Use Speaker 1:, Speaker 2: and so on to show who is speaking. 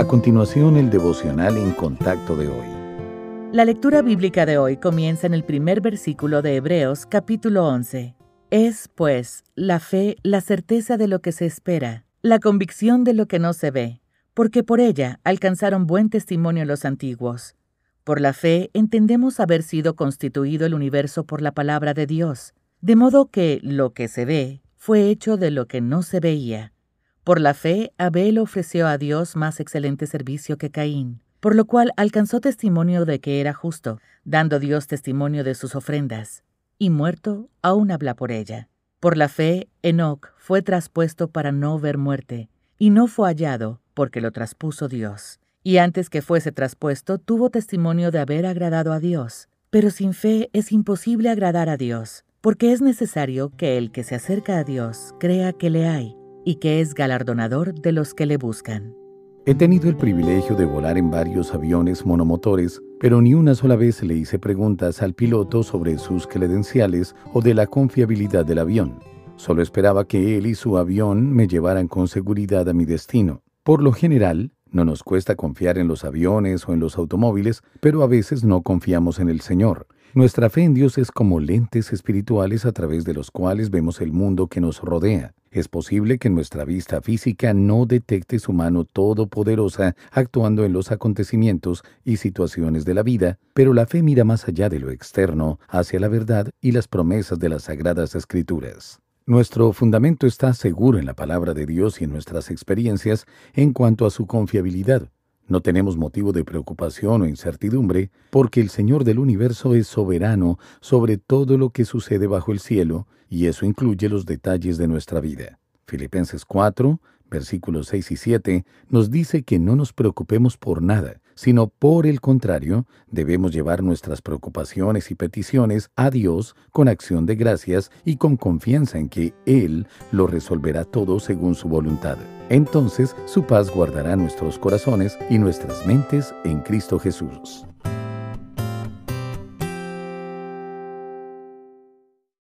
Speaker 1: A continuación, el devocional en contacto de hoy.
Speaker 2: La lectura bíblica de hoy comienza en el primer versículo de Hebreos capítulo 11. Es, pues, la fe la certeza de lo que se espera, la convicción de lo que no se ve, porque por ella alcanzaron buen testimonio los antiguos. Por la fe entendemos haber sido constituido el universo por la palabra de Dios, de modo que lo que se ve fue hecho de lo que no se veía por la fe, Abel ofreció a Dios más excelente servicio que Caín, por lo cual alcanzó testimonio de que era justo, dando Dios testimonio de sus ofrendas, y muerto aún habla por ella. Por la fe, Enoc fue traspuesto para no ver muerte, y no fue hallado porque lo traspuso Dios. Y antes que fuese traspuesto, tuvo testimonio de haber agradado a Dios. Pero sin fe es imposible agradar a Dios, porque es necesario que el que se acerca a Dios crea que le hay y que es galardonador de los que le buscan.
Speaker 1: He tenido el privilegio de volar en varios aviones monomotores, pero ni una sola vez le hice preguntas al piloto sobre sus credenciales o de la confiabilidad del avión. Solo esperaba que él y su avión me llevaran con seguridad a mi destino. Por lo general, no nos cuesta confiar en los aviones o en los automóviles, pero a veces no confiamos en el Señor. Nuestra fe en Dios es como lentes espirituales a través de los cuales vemos el mundo que nos rodea. Es posible que nuestra vista física no detecte su mano todopoderosa actuando en los acontecimientos y situaciones de la vida, pero la fe mira más allá de lo externo, hacia la verdad y las promesas de las sagradas escrituras. Nuestro fundamento está seguro en la palabra de Dios y en nuestras experiencias en cuanto a su confiabilidad. No tenemos motivo de preocupación o incertidumbre, porque el Señor del universo es soberano sobre todo lo que sucede bajo el cielo, y eso incluye los detalles de nuestra vida. Filipenses 4, versículos 6 y 7, nos dice que no nos preocupemos por nada, sino por el contrario, debemos llevar nuestras preocupaciones y peticiones a Dios con acción de gracias y con confianza en que Él lo resolverá todo según su voluntad. Entonces su paz guardará nuestros corazones y nuestras mentes en Cristo Jesús.